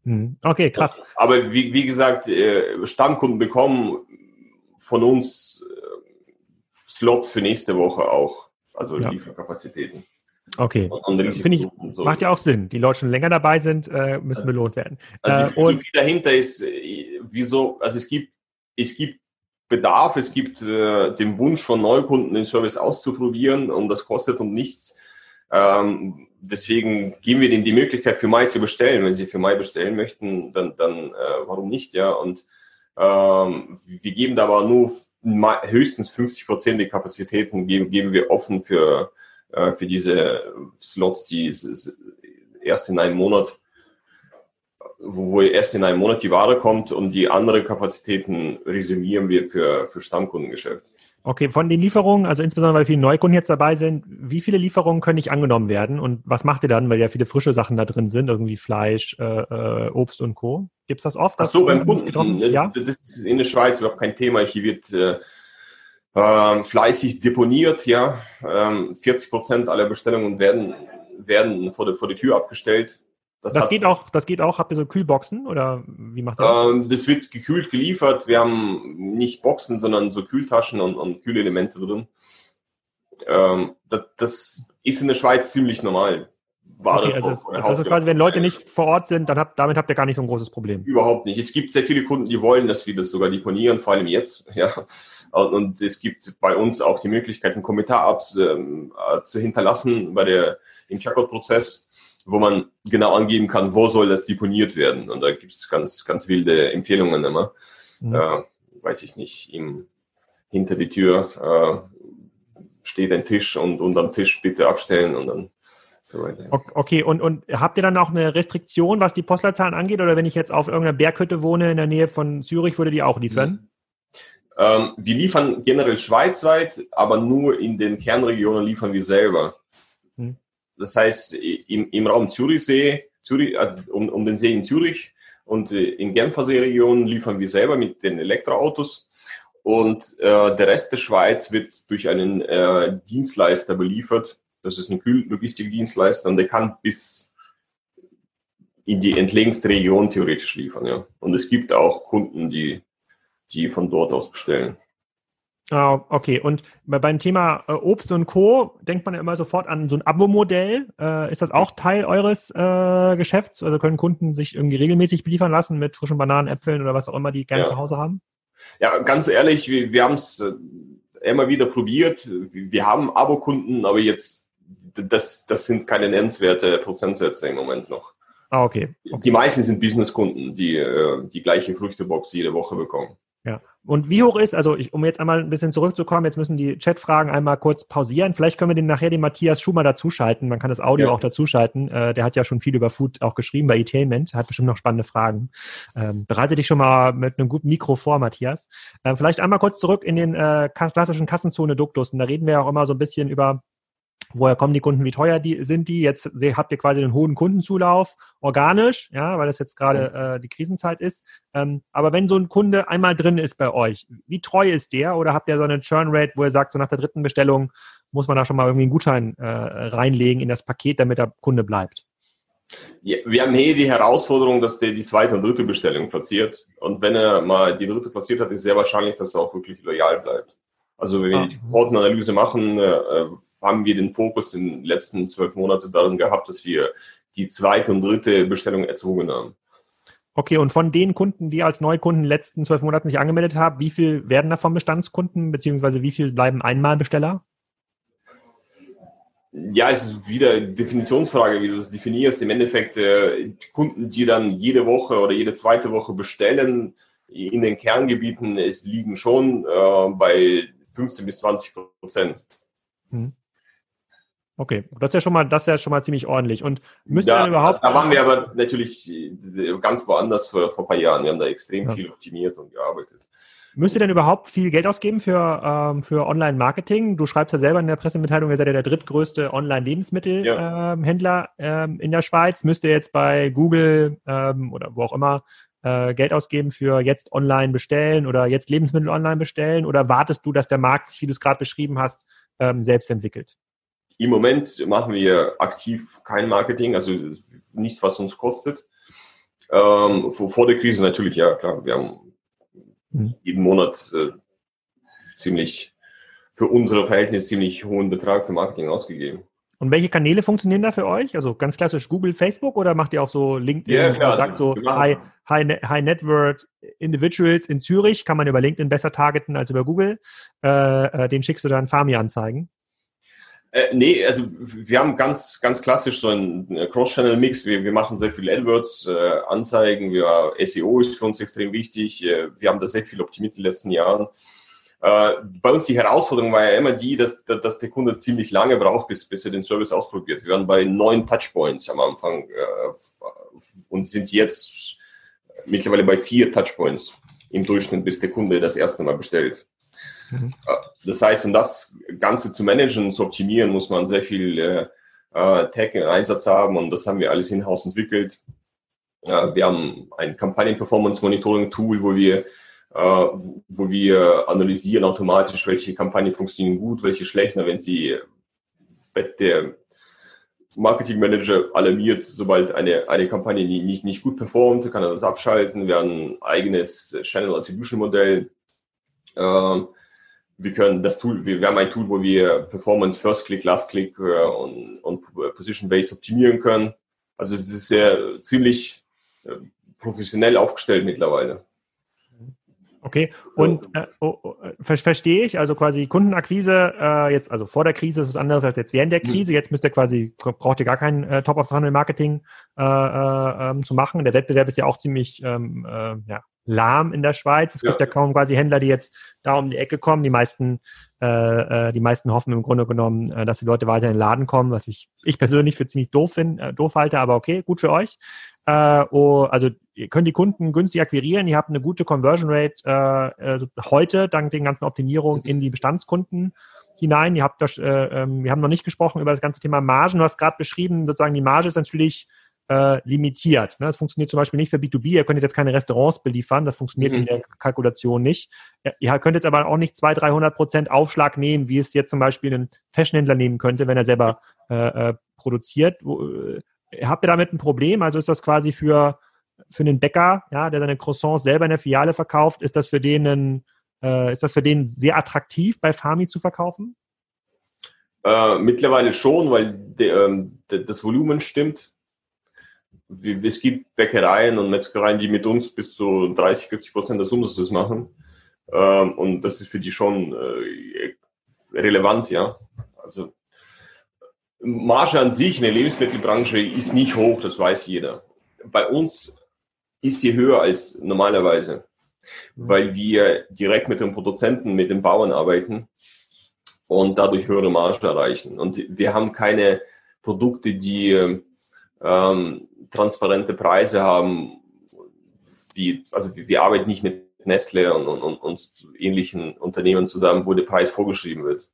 Hm. Okay, krass. Aber wie, wie gesagt, äh, Stammkunden bekommen von uns äh, Slots für nächste Woche auch, also ja. Lieferkapazitäten. Okay, finde ich, so. macht ja auch Sinn. Die Leute schon länger dabei sind, äh, müssen belohnt werden. Also die Philosophie dahinter ist, wieso, also es gibt, es gibt Bedarf, es gibt äh, den Wunsch von Neukunden, den Service auszuprobieren und das kostet uns nichts. Ähm, deswegen geben wir denen die Möglichkeit, für Mai zu bestellen. Wenn sie für Mai bestellen möchten, dann, dann äh, warum nicht, ja? Und ähm, wir geben da aber nur höchstens 50 Prozent der Kapazitäten geben, geben wir offen für, äh, für diese Slots, die erst in einem Monat, wo, wo erst in einem Monat die Ware kommt und die anderen Kapazitäten resümieren wir für, für Stammkundengeschäft. Okay, von den Lieferungen, also insbesondere weil viele Neukunden jetzt dabei sind, wie viele Lieferungen können nicht angenommen werden und was macht ihr dann, weil ja viele frische Sachen da drin sind, irgendwie Fleisch, äh, äh Obst und Co. Gibt es das oft? Ach so, beim Kunden, ja? das ist in der Schweiz überhaupt kein Thema. Hier wird äh, äh, fleißig deponiert, ja. Ähm, 40 Prozent aller Bestellungen werden, werden vor, der, vor die Tür abgestellt. Das, das geht auch, das geht auch. Habt ihr so Kühlboxen oder wie macht ihr das? Ähm, das wird gekühlt geliefert. Wir haben nicht Boxen, sondern so Kühltaschen und, und Kühlelemente drin. Ähm, das, das, ist in der Schweiz ziemlich normal. Ware okay, also das, also quasi, wenn Leute nicht vor Ort sind, dann habt, damit habt ihr gar nicht so ein großes Problem. Überhaupt nicht. Es gibt sehr viele Kunden, die wollen, dass wir das sogar deponieren, vor allem jetzt. Ja. Und es gibt bei uns auch die Möglichkeit, einen Kommentar ab, äh, zu hinterlassen bei der, im Checkout-Prozess wo man genau angeben kann, wo soll das deponiert werden. Und da gibt es ganz, ganz wilde Empfehlungen immer. Mhm. Äh, weiß ich nicht, im, hinter die Tür äh, steht ein Tisch und unterm Tisch bitte abstellen und dann so weiter. Okay, und, und habt ihr dann auch eine Restriktion, was die Postleitzahlen angeht? Oder wenn ich jetzt auf irgendeiner Berghütte wohne in der Nähe von Zürich, würde die auch liefern? Ähm, wir liefern generell schweizweit, aber nur in den Kernregionen liefern wir selber. Das heißt, im, im Raum Zürichsee, Zürich, also um, um den See in Zürich und äh, in Genfer Seeregion liefern wir selber mit den Elektroautos. Und äh, der Rest der Schweiz wird durch einen äh, Dienstleister beliefert. Das ist ein Kühllogistikdienstleister und der kann bis in die entlegenste Region theoretisch liefern. Ja. Und es gibt auch Kunden, die, die von dort aus bestellen. Ah, okay. Und beim Thema äh, Obst und Co. denkt man ja immer sofort an so ein Abo-Modell. Äh, ist das auch Teil eures äh, Geschäfts? Also können Kunden sich irgendwie regelmäßig beliefern lassen mit frischen Bananen, Äpfeln oder was auch immer die gerne ja. zu Hause haben? Ja, ganz ehrlich, wir, wir haben es immer wieder probiert. Wir haben Abo-Kunden, aber jetzt, das, das sind keine nennenswerte Prozentsätze im Moment noch. Ah, okay. okay. Die meisten sind Business-Kunden, die die gleiche Früchtebox jede Woche bekommen. Ja. Und wie hoch ist, also ich, um jetzt einmal ein bisschen zurückzukommen, jetzt müssen die Chatfragen einmal kurz pausieren. Vielleicht können wir den nachher den Matthias Schumer dazuschalten. Man kann das Audio ja. auch dazuschalten. Äh, der hat ja schon viel über Food auch geschrieben bei Etailment, hat bestimmt noch spannende Fragen. Ähm, bereite dich schon mal mit einem guten Mikro vor, Matthias. Äh, vielleicht einmal kurz zurück in den äh, klassischen Kassenzone-Duktus. Und da reden wir ja auch immer so ein bisschen über woher kommen die Kunden, wie teuer die sind die. Jetzt habt ihr quasi einen hohen Kundenzulauf, organisch, ja, weil das jetzt gerade äh, die Krisenzeit ist. Ähm, aber wenn so ein Kunde einmal drin ist bei euch, wie treu ist der? Oder habt ihr so eine Churn Rate, wo ihr sagt, so nach der dritten Bestellung muss man da schon mal irgendwie einen Gutschein äh, reinlegen in das Paket, damit der Kunde bleibt? Ja, wir haben hier die Herausforderung, dass der die zweite und dritte Bestellung platziert. Und wenn er mal die dritte platziert hat, ist sehr wahrscheinlich, dass er auch wirklich loyal bleibt. Also wenn wir ah. die Portenanalyse machen, äh, haben wir den Fokus in den letzten zwölf Monaten darin gehabt, dass wir die zweite und dritte Bestellung erzwungen haben. Okay, und von den Kunden, die als Neukunden in den letzten zwölf Monaten sich angemeldet haben, wie viel werden davon Bestandskunden, beziehungsweise wie viel bleiben Einmalbesteller? Ja, es ist wieder Definitionsfrage, wie du das definierst. Im Endeffekt äh, Kunden, die dann jede Woche oder jede zweite Woche bestellen, in den Kerngebieten, es liegen schon äh, bei 15 bis 20 Prozent. Hm. Okay, das ist ja schon mal, das ist ja schon mal ziemlich ordentlich. Und müsst ihr dann überhaupt. Da waren wir aber natürlich äh, ganz woanders vor, vor ein paar Jahren. Wir haben da extrem ja. viel optimiert und gearbeitet. Müsst ihr denn überhaupt viel Geld ausgeben für, ähm, für Online-Marketing? Du schreibst ja selber in der Pressemitteilung, ihr seid ja der drittgrößte Online-Lebensmittelhändler ja. ähm, in der Schweiz. Müsst ihr jetzt bei Google ähm, oder wo auch immer äh, Geld ausgeben für jetzt online bestellen oder jetzt Lebensmittel online bestellen? Oder wartest du, dass der Markt sich, wie du es gerade beschrieben hast, ähm, selbst entwickelt? Im Moment machen wir aktiv kein Marketing, also nichts, was uns kostet. Ähm, vor, vor der Krise natürlich, ja klar, wir haben mhm. jeden Monat äh, ziemlich für unsere Verhältnisse ziemlich hohen Betrag für Marketing ausgegeben. Und welche Kanäle funktionieren da für euch? Also ganz klassisch Google, Facebook oder macht ihr auch so LinkedIn? Ja, klar. Sagt so High, High, High Net Worth Individuals in Zürich kann man über LinkedIn besser targeten als über Google. Äh, äh den schickst du dann Farmi-Anzeigen. Äh, nee, also wir haben ganz, ganz klassisch so einen Cross-Channel-Mix. Wir, wir machen sehr viel AdWords, äh, wir, SEO ist für uns extrem wichtig. Äh, wir haben da sehr viel optimiert in den letzten Jahren. Äh, bei uns die Herausforderung war ja immer die, dass, dass der Kunde ziemlich lange braucht, bis, bis er den Service ausprobiert. Wir waren bei neun Touchpoints am Anfang äh, und sind jetzt mittlerweile bei vier Touchpoints im Durchschnitt, bis der Kunde das erste Mal bestellt. Mhm. Das heißt, um das Ganze zu managen, zu optimieren, muss man sehr viel äh, äh Tech im Einsatz haben und das haben wir alles in-house entwickelt. Äh, wir haben ein Kampagnen-Performance-Monitoring-Tool, wo wir äh, wo wir analysieren automatisch, welche Kampagnen funktionieren gut, welche schlechter, wenn sie der Marketing Manager alarmiert, sobald eine, eine Kampagne nicht, nicht gut performt, kann er das abschalten. Wir haben ein eigenes Channel Attribution Modell. Ähm, wir können das Tool, wir, wir haben ein Tool, wo wir Performance, First Click, Last Click äh, und, und Position Based optimieren können. Also es ist sehr ziemlich äh, professionell aufgestellt mittlerweile. Okay, und äh, oh, oh, ver verstehe ich, also quasi Kundenakquise äh, jetzt, also vor der Krise ist was anderes als jetzt während der hm. Krise. Jetzt müsst ihr quasi, braucht ihr gar kein äh, Top-of-Funnel-Marketing äh, äh, ähm, zu machen. Der Wettbewerb ist ja auch ziemlich ähm, äh, ja, lahm in der Schweiz. Es ja. gibt ja kaum quasi Händler, die jetzt da um die Ecke kommen. Die meisten, äh, äh, die meisten hoffen im Grunde genommen, äh, dass die Leute weiter in den Laden kommen, was ich, ich persönlich für ziemlich doof finde, äh, doof halte, aber okay, gut für euch. Äh, oh, also ihr könnt die Kunden günstig akquirieren, ihr habt eine gute Conversion Rate äh, äh, heute dank den ganzen Optimierungen in die Bestandskunden hinein. Ihr habt das, äh, äh, wir haben noch nicht gesprochen über das ganze Thema Margen. Du hast gerade beschrieben, sozusagen die Marge ist natürlich äh, limitiert. Ne? Das funktioniert zum Beispiel nicht für B2B. Ihr könnt jetzt keine Restaurants beliefern. Das funktioniert mhm. in der Kalkulation nicht. Ihr könnt jetzt aber auch nicht 200, 300 Prozent Aufschlag nehmen, wie es jetzt zum Beispiel ein Fashionhändler nehmen könnte, wenn er selber äh, äh, produziert. Wo, äh, habt ihr damit ein Problem? Also ist das quasi für, für einen Bäcker, ja, der seine Croissants selber in der Filiale verkauft, ist das für den, äh, ist das für den sehr attraktiv, bei Farmi zu verkaufen? Äh, mittlerweile schon, weil de, ähm, de, das Volumen stimmt es gibt Bäckereien und Metzgereien, die mit uns bis zu 30, 40 Prozent des Umsatzes machen. Ähm, und das ist für die schon äh, relevant, ja. Also Marge an sich in der Lebensmittelbranche ist nicht hoch, das weiß jeder. Bei uns ist sie höher als normalerweise, mhm. weil wir direkt mit den Produzenten, mit den Bauern arbeiten und dadurch höhere Marge erreichen. Und wir haben keine Produkte, die ähm, transparente Preise haben, wie, also wir arbeiten nicht mit Nestle und, und, und ähnlichen Unternehmen zusammen, wo der Preis vorgeschrieben wird.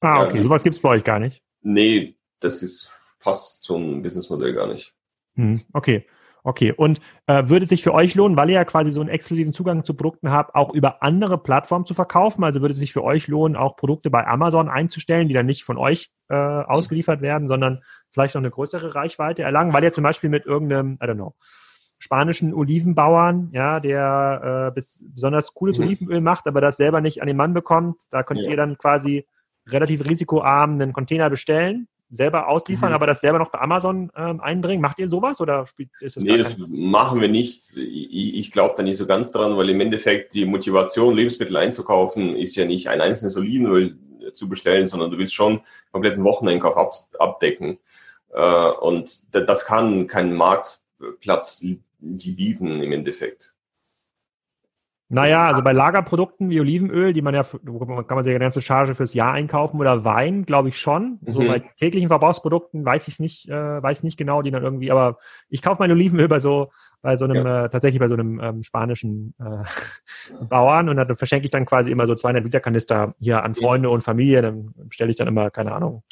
Ah, okay. Ähm, Sowas gibt es bei euch gar nicht. Nee, das ist, passt zum Businessmodell gar nicht. Hm, okay. Okay, und äh, würde es sich für euch lohnen, weil ihr ja quasi so einen exklusiven Zugang zu Produkten habt, auch über andere Plattformen zu verkaufen? Also würde es sich für euch lohnen, auch Produkte bei Amazon einzustellen, die dann nicht von euch äh, ausgeliefert werden, sondern vielleicht noch eine größere Reichweite erlangen, weil ihr zum Beispiel mit irgendeinem, I don't know, spanischen Olivenbauern, ja, der äh, bis, besonders cooles mhm. Olivenöl macht, aber das selber nicht an den Mann bekommt, da könnt ja. ihr dann quasi relativ risikoarm einen Container bestellen selber ausliefern, mhm. aber das selber noch bei Amazon ähm, einbringen? Macht ihr sowas oder ist das Nee, das machen wir nicht. Ich, ich glaube da nicht so ganz dran, weil im Endeffekt die Motivation, Lebensmittel einzukaufen, ist ja nicht ein einzelnes Olivenöl zu bestellen, sondern du willst schon kompletten Wocheneinkauf ab, abdecken. Äh, und das kann kein Marktplatz die bieten im Endeffekt. Naja, also bei Lagerprodukten wie Olivenöl, die man ja, kann man sich eine ganze Charge fürs Jahr einkaufen oder Wein, glaube ich schon. Mhm. So bei täglichen Verbrauchsprodukten weiß ich es nicht, äh, weiß nicht genau, die dann irgendwie, aber ich kaufe mein Olivenöl bei so, bei so einem, ja. äh, tatsächlich bei so einem ähm, spanischen äh, Bauern und dann verschenke ich dann quasi immer so 200 Liter Kanister hier an Freunde und Familie, dann stelle ich dann immer, keine Ahnung,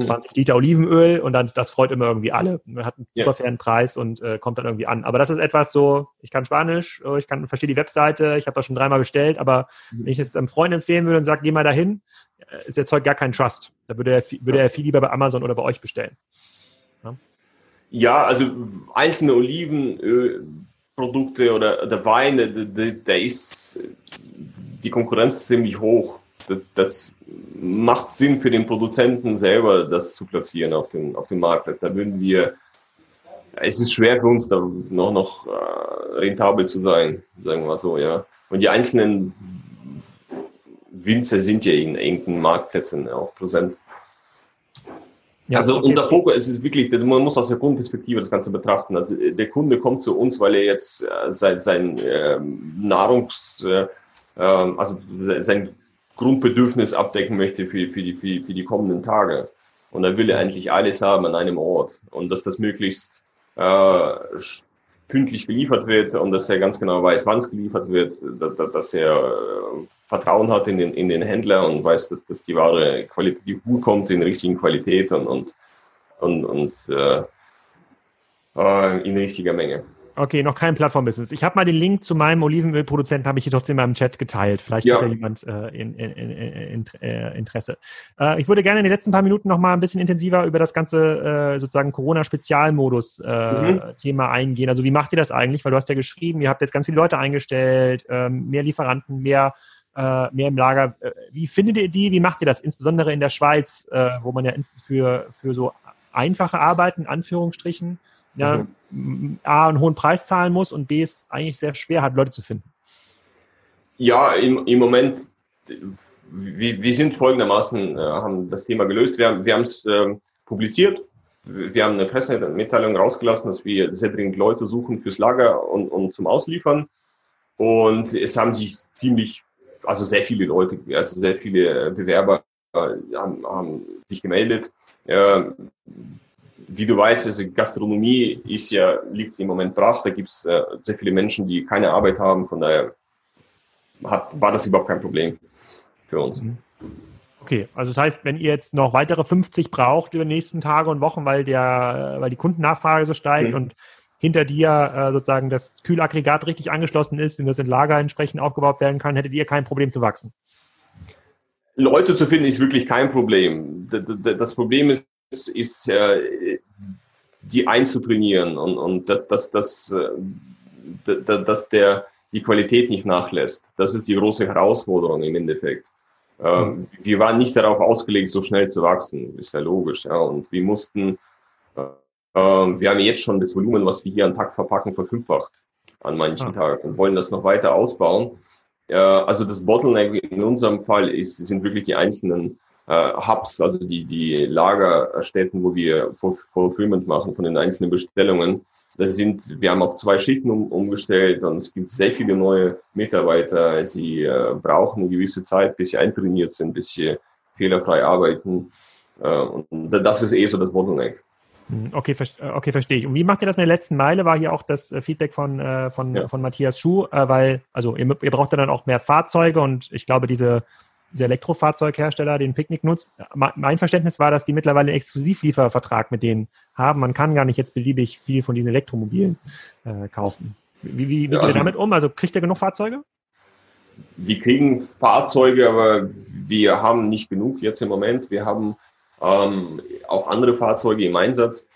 20 mhm. Liter Olivenöl und dann das freut immer irgendwie alle. Man hat einen super ja. fairen Preis und äh, kommt dann irgendwie an. Aber das ist etwas so, ich kann Spanisch, äh, ich kann verstehe die Webseite, ich habe das schon dreimal bestellt, aber mhm. wenn ich es einem Freund empfehlen würde und sage, geh mal dahin, äh, ist jetzt heute gar kein Trust. Da würde er, würde er viel lieber bei Amazon oder bei euch bestellen. Ja, ja also einzelne Olivenölprodukte oder der Wein, der ist die Konkurrenz ziemlich hoch das macht Sinn für den Produzenten selber, das zu platzieren auf dem, auf dem Marktplatz. Da würden wir, es ist schwer für uns, da noch, noch äh, rentabel zu sein, sagen wir mal so, ja. Und die einzelnen Winzer sind ja in engen Marktplätzen auch präsent. Ja, also unser Fokus es ist wirklich, man muss aus der Kundenperspektive das Ganze betrachten. Also der Kunde kommt zu uns, weil er jetzt äh, sein, sein äh, Nahrungs, äh, ähm, also sein Grundbedürfnis abdecken möchte für, für, die, für, für die kommenden Tage. Und er will er eigentlich alles haben an einem Ort und dass das möglichst äh, pünktlich geliefert wird und dass er ganz genau weiß, wann es geliefert wird, dass er äh, Vertrauen hat in den, in den Händler und weiß, dass, dass die Ware qualitativ gut kommt, in richtigen Qualität und, und, und, und äh, äh in richtiger Menge. Okay, noch kein Plattform-Business. Ich habe mal den Link zu meinem Olivenölproduzenten, habe ich hier trotzdem in meinem Chat geteilt. Vielleicht ja. hat da jemand äh, in, in, in, äh, Interesse. Äh, ich würde gerne in den letzten paar Minuten noch mal ein bisschen intensiver über das ganze äh, sozusagen Corona-Spezialmodus-Thema äh, mhm. eingehen. Also wie macht ihr das eigentlich? Weil du hast ja geschrieben, ihr habt jetzt ganz viele Leute eingestellt, ähm, mehr Lieferanten, mehr äh, mehr im Lager. Wie findet ihr die? Wie macht ihr das? Insbesondere in der Schweiz, wo man ja für, für so einfache Arbeiten, Anführungsstrichen, ja, mhm. A, einen hohen Preis zahlen muss und B, es eigentlich sehr schwer hat, Leute zu finden? Ja, im, im Moment, wir, wir sind folgendermaßen, äh, haben das Thema gelöst. Wir haben wir es äh, publiziert. Wir haben eine Pressemitteilung rausgelassen, dass wir sehr dringend Leute suchen fürs Lager und, und zum Ausliefern. Und es haben sich ziemlich, also sehr viele Leute, also sehr viele Bewerber äh, haben, haben sich gemeldet. Äh, wie du weißt, also Gastronomie ist ja, liegt im Moment brach. Da gibt es äh, sehr viele Menschen, die keine Arbeit haben. Von daher hat, war das überhaupt kein Problem für uns. Mhm. Okay, also das heißt, wenn ihr jetzt noch weitere 50 braucht über die nächsten Tage und Wochen, weil der, weil die Kundennachfrage so steigt mhm. und hinter dir äh, sozusagen das Kühlaggregat richtig angeschlossen ist und das in Lager entsprechend aufgebaut werden kann, hättet ihr kein Problem zu wachsen. Leute zu finden ist wirklich kein Problem. Das Problem ist, ist, äh, die einzutrainieren und, und dass, dass, äh, dass der die Qualität nicht nachlässt. Das ist die große Herausforderung im Endeffekt. Ähm, mhm. Wir waren nicht darauf ausgelegt, so schnell zu wachsen, ist ja logisch. Ja. Und wir mussten, äh, wir haben jetzt schon das Volumen, was wir hier an Tag verpacken, verfünffacht an manchen ah. Tagen und wollen das noch weiter ausbauen. Äh, also das Bottleneck in unserem Fall ist, sind wirklich die einzelnen äh, Hubs, also die, die Lagerstätten, wo wir Fulfillment machen von den einzelnen Bestellungen. Das sind, wir haben auf zwei Schichten um, umgestellt und es gibt sehr viele neue Mitarbeiter. Sie äh, brauchen eine gewisse Zeit, bis sie eintrainiert sind, bis sie fehlerfrei arbeiten. Äh, und das ist eh so das Bottleneck. Hm, okay, äh, okay, verstehe ich. Und wie macht ihr das mit der letzten Meile? War hier auch das äh, Feedback von, äh, von, ja. von Matthias Schuh, weil, also ihr, ihr braucht ja dann auch mehr Fahrzeuge und ich glaube, diese dieser Elektrofahrzeughersteller den Picknick nutzt. Mein Verständnis war, dass die mittlerweile einen Exklusivliefervertrag mit denen haben. Man kann gar nicht jetzt beliebig viel von diesen Elektromobilen äh, kaufen. Wie, wie geht ja, also, ihr damit um? Also kriegt ihr genug Fahrzeuge? Wir kriegen Fahrzeuge, aber wir haben nicht genug jetzt im Moment. Wir haben ähm, auch andere Fahrzeuge im Einsatz.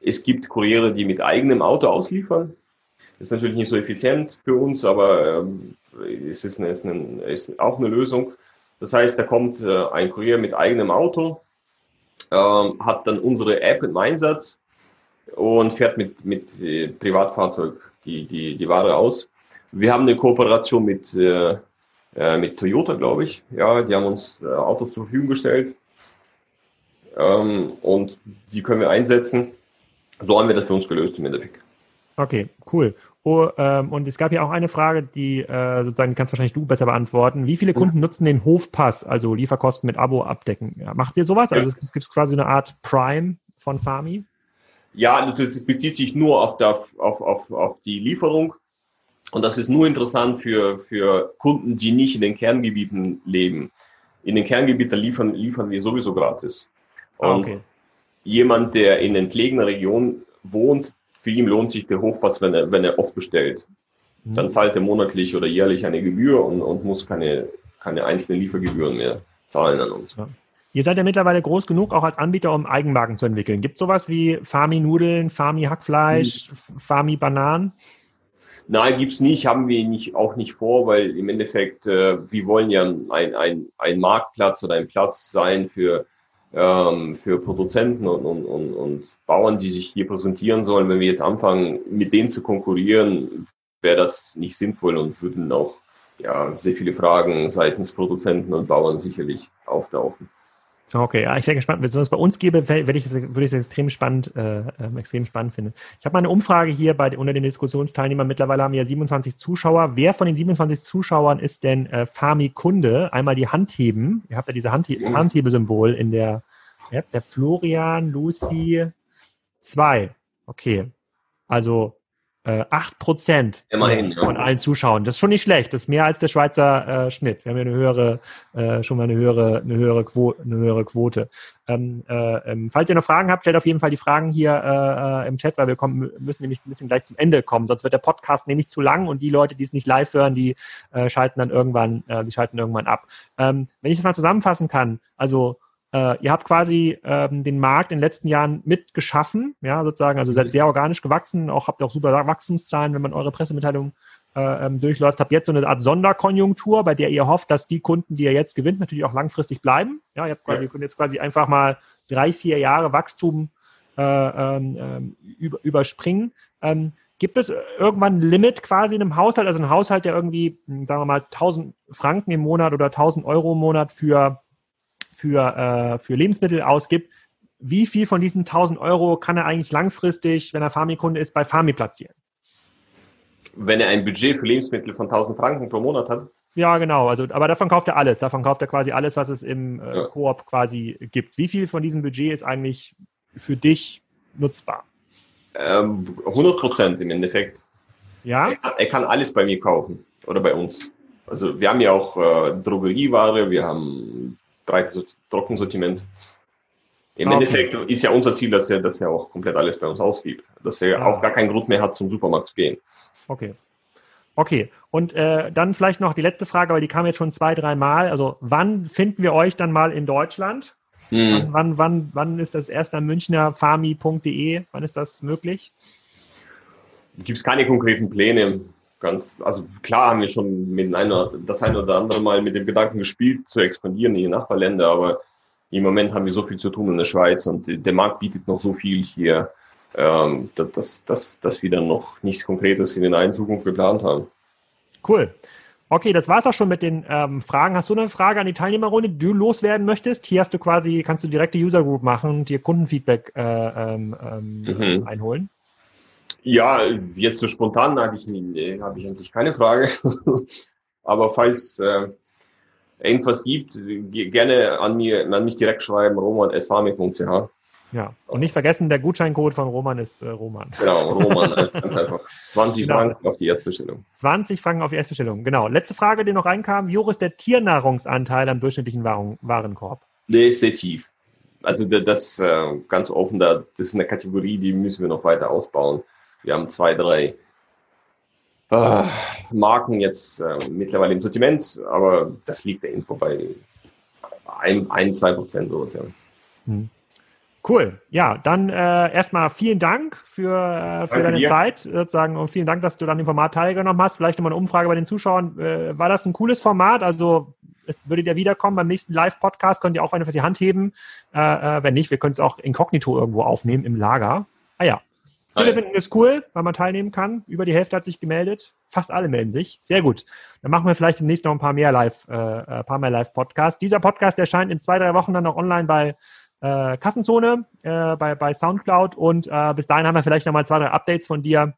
Es gibt Kuriere, die mit eigenem Auto ausliefern. Das ist natürlich nicht so effizient für uns, aber ähm, es ist, eine, ist, eine, ist auch eine Lösung. Das heißt, da kommt äh, ein Kurier mit eigenem Auto, ähm, hat dann unsere App im Einsatz und fährt mit, mit äh, Privatfahrzeug die, die, die Ware aus. Wir haben eine Kooperation mit äh, äh, mit Toyota, glaube ich. Ja, die haben uns äh, Autos zur Verfügung gestellt ähm, und die können wir einsetzen. So haben wir das für uns gelöst im Endeffekt. Okay, cool. Oh, ähm, und es gab ja auch eine Frage, die äh, sozusagen kannst wahrscheinlich du besser beantworten. Wie viele. Kunden nutzen den Hofpass, also Lieferkosten mit Abo abdecken? Ja, macht ihr sowas? Also es, gibt quasi eine Art Prime von Fami? Ja, das bezieht sich nur auf, der, auf, auf, auf die Lieferung. Und das ist nur interessant für, für Kunden, die nicht in den Kerngebieten leben. In den Kerngebieten liefern, liefern wir sowieso gratis. Ah, Und okay. jemand, der in entlegener Region wohnt, für ihn lohnt sich der Hofpass, wenn er, wenn er oft bestellt. Mhm. Dann zahlt er monatlich oder jährlich eine Gebühr und, und muss keine, keine einzelnen Liefergebühren mehr zahlen an uns. Ja. Ihr seid ja mittlerweile groß genug, auch als Anbieter, um Eigenmarken zu entwickeln. Gibt es sowas wie Farmi-Nudeln, Farmi-Hackfleisch, mhm. Farmi-Bananen? Nein, gibt's nicht, haben wir nicht, auch nicht vor, weil im Endeffekt, äh, wir wollen ja ein, ein, ein Marktplatz oder ein Platz sein für ähm, für Produzenten und, und, und, und Bauern, die sich hier präsentieren sollen. Wenn wir jetzt anfangen, mit denen zu konkurrieren, wäre das nicht sinnvoll und würden auch ja, sehr viele Fragen seitens Produzenten und Bauern sicherlich auftauchen. Okay, ja, ich wäre gespannt. Wenn es bei uns gäbe, werde ich das, würde ich das extrem spannend, äh, ähm, extrem spannend finden. Ich habe mal eine Umfrage hier bei unter den Diskussionsteilnehmern. Mittlerweile haben wir ja 27 Zuschauer. Wer von den 27 Zuschauern ist denn äh, Fami-Kunde? Einmal die Hand heben. Ihr habt ja diese Handhe das Handhebesymbol in der App. Der Florian, Lucy, zwei. Okay. Also äh, 8 Prozent Immerhin, von ja. allen Zuschauern. Das ist schon nicht schlecht. Das ist mehr als der Schweizer äh, Schnitt. Wir haben ja eine höhere, äh, schon mal eine höhere, eine höhere, Quo eine höhere Quote. Ähm, äh, ähm, falls ihr noch Fragen habt, stellt auf jeden Fall die Fragen hier äh, äh, im Chat, weil wir kommen, müssen nämlich ein bisschen gleich zum Ende kommen. Sonst wird der Podcast nämlich zu lang und die Leute, die es nicht live hören, die schalten dann irgendwann, die schalten irgendwann ab. Ähm, wenn ich das mal zusammenfassen kann, also äh, ihr habt quasi ähm, den Markt in den letzten Jahren mitgeschaffen, ja, sozusagen, also seid sehr organisch gewachsen, auch habt auch super Wachstumszahlen, wenn man eure Pressemitteilung äh, ähm, durchläuft, habt jetzt so eine Art Sonderkonjunktur, bei der ihr hofft, dass die Kunden, die ihr jetzt gewinnt, natürlich auch langfristig bleiben. Ja, ihr habt quasi, ja. könnt jetzt quasi einfach mal drei, vier Jahre Wachstum äh, ähm, ähm über, überspringen. Ähm, Gibt es irgendwann ein Limit quasi in einem Haushalt, also ein Haushalt, der irgendwie, hm, sagen wir mal, 1000 Franken im Monat oder 1000 Euro im Monat für für, äh, für Lebensmittel ausgibt, wie viel von diesen 1000 Euro kann er eigentlich langfristig, wenn er Farmi-Kunde ist, bei Farmi platzieren? Wenn er ein Budget für Lebensmittel von 1000 Franken pro Monat hat? Ja, genau. Also, aber davon kauft er alles. Davon kauft er quasi alles, was es im äh, ja. Koop quasi gibt. Wie viel von diesem Budget ist eigentlich für dich nutzbar? Ähm, 100 Prozent im Endeffekt. Ja? Er kann, er kann, alles bei mir kaufen oder bei uns. Also wir haben ja auch äh, Drogerieware, wir haben breites Trockensortiment. Im ah, okay. Endeffekt ist ja unser Ziel, dass er, dass er auch komplett alles bei uns ausgibt. Dass er ah. auch gar keinen Grund mehr hat, zum Supermarkt zu gehen. Okay. Okay. Und äh, dann vielleicht noch die letzte Frage, weil die kam jetzt schon zwei, drei Mal. Also wann finden wir euch dann mal in Deutschland? Hm. Wann, wann, wann, ist das erst am Münchner Farmi.de? Wann ist das möglich? Gibt es keine konkreten Pläne ganz, also klar haben wir schon mit einer, das eine oder andere Mal mit dem Gedanken gespielt, zu expandieren in die Nachbarländer, aber im Moment haben wir so viel zu tun in der Schweiz und der Markt bietet noch so viel hier, ähm, dass, dass, dass wir dann noch nichts Konkretes in der nahen Zukunft geplant haben. Cool. Okay, das war's auch schon mit den ähm, Fragen. Hast du eine Frage an die Teilnehmerrunde, die du loswerden möchtest? Hier hast du quasi, kannst du direkte User Group machen, dir Kundenfeedback äh, ähm, ähm mhm. einholen. Ja, jetzt so spontan habe ich, hab ich eigentlich keine Frage. Aber falls äh, irgendwas gibt, gerne an, mir, an mich direkt schreiben, roman.farming.ch. Ja, und nicht vergessen, der Gutscheincode von Roman ist äh, Roman. Genau, Roman, ganz einfach. 20 genau. Franken auf die Erstbestellung. 20 Franken auf die Erstbestellung, genau. Letzte Frage, die noch reinkam. Ist der Tiernahrungsanteil am durchschnittlichen Waren Warenkorb? Der ist sehr tief. Also das äh, ganz offen, da, das ist eine Kategorie, die müssen wir noch weiter ausbauen. Wir haben zwei, drei äh, Marken jetzt äh, mittlerweile im Sortiment, aber das liegt der Info bei ein, ein zwei Prozent sowas, ja. Hm. Cool. Ja, dann äh, erstmal vielen Dank für, äh, für deine dir. Zeit sozusagen und vielen Dank, dass du dann im Format teilgenommen hast. Vielleicht nochmal eine Umfrage bei den Zuschauern. Äh, war das ein cooles Format? Also würdet ihr wiederkommen beim nächsten Live-Podcast? Könnt ihr auch eine für die Hand heben? Äh, äh, wenn nicht, wir können es auch inkognito irgendwo aufnehmen im Lager. Ah ja, Viele Hi. finden es cool, weil man teilnehmen kann. Über die Hälfte hat sich gemeldet. Fast alle melden sich. Sehr gut. Dann machen wir vielleicht demnächst noch ein paar mehr Live, äh, ein äh, paar mehr Live-Podcasts. Dieser Podcast erscheint in zwei, drei Wochen dann noch online bei äh, Kassenzone, äh, bei, bei Soundcloud. Und äh, bis dahin haben wir vielleicht noch mal zwei, drei Updates von dir.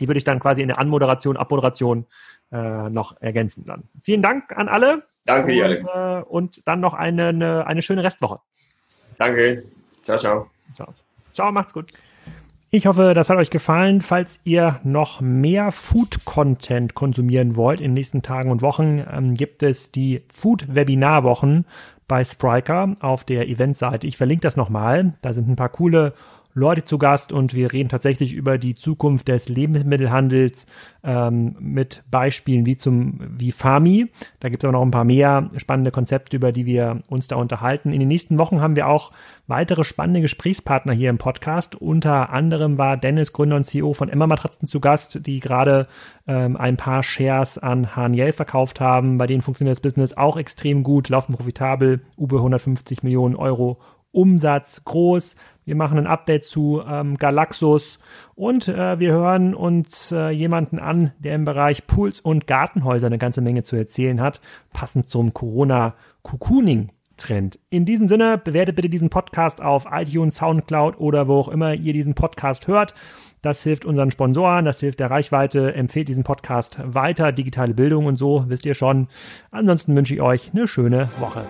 Die würde ich dann quasi in der Anmoderation, Abmoderation äh, noch ergänzen dann. Vielen Dank an alle. Danke, und. Äh, und dann noch eine, eine, eine schöne Restwoche. Danke. Ciao, ciao. Ciao, ciao macht's gut. Ich hoffe, das hat euch gefallen. Falls ihr noch mehr Food-Content konsumieren wollt in den nächsten Tagen und Wochen, ähm, gibt es die Food-Webinar-Wochen bei Spriker auf der Eventseite. Ich verlinke das nochmal. Da sind ein paar coole Leute zu Gast und wir reden tatsächlich über die Zukunft des Lebensmittelhandels ähm, mit Beispielen wie zum wie Fami. Da gibt es aber noch ein paar mehr spannende Konzepte, über die wir uns da unterhalten. In den nächsten Wochen haben wir auch weitere spannende Gesprächspartner hier im Podcast. Unter anderem war Dennis, Gründer und CEO von Emma Matratzen zu Gast, die gerade ähm, ein paar Shares an Haniel verkauft haben. Bei denen funktioniert das Business auch extrem gut, laufen profitabel, über 150 Millionen Euro Umsatz groß. Wir machen ein Update zu ähm, Galaxus und äh, wir hören uns äh, jemanden an, der im Bereich Pools und Gartenhäuser eine ganze Menge zu erzählen hat, passend zum Corona-Cocooning. Trend. In diesem Sinne, bewertet bitte diesen Podcast auf iTunes, Soundcloud oder wo auch immer ihr diesen Podcast hört. Das hilft unseren Sponsoren, das hilft der Reichweite. Empfehlt diesen Podcast weiter, digitale Bildung und so, wisst ihr schon. Ansonsten wünsche ich euch eine schöne Woche.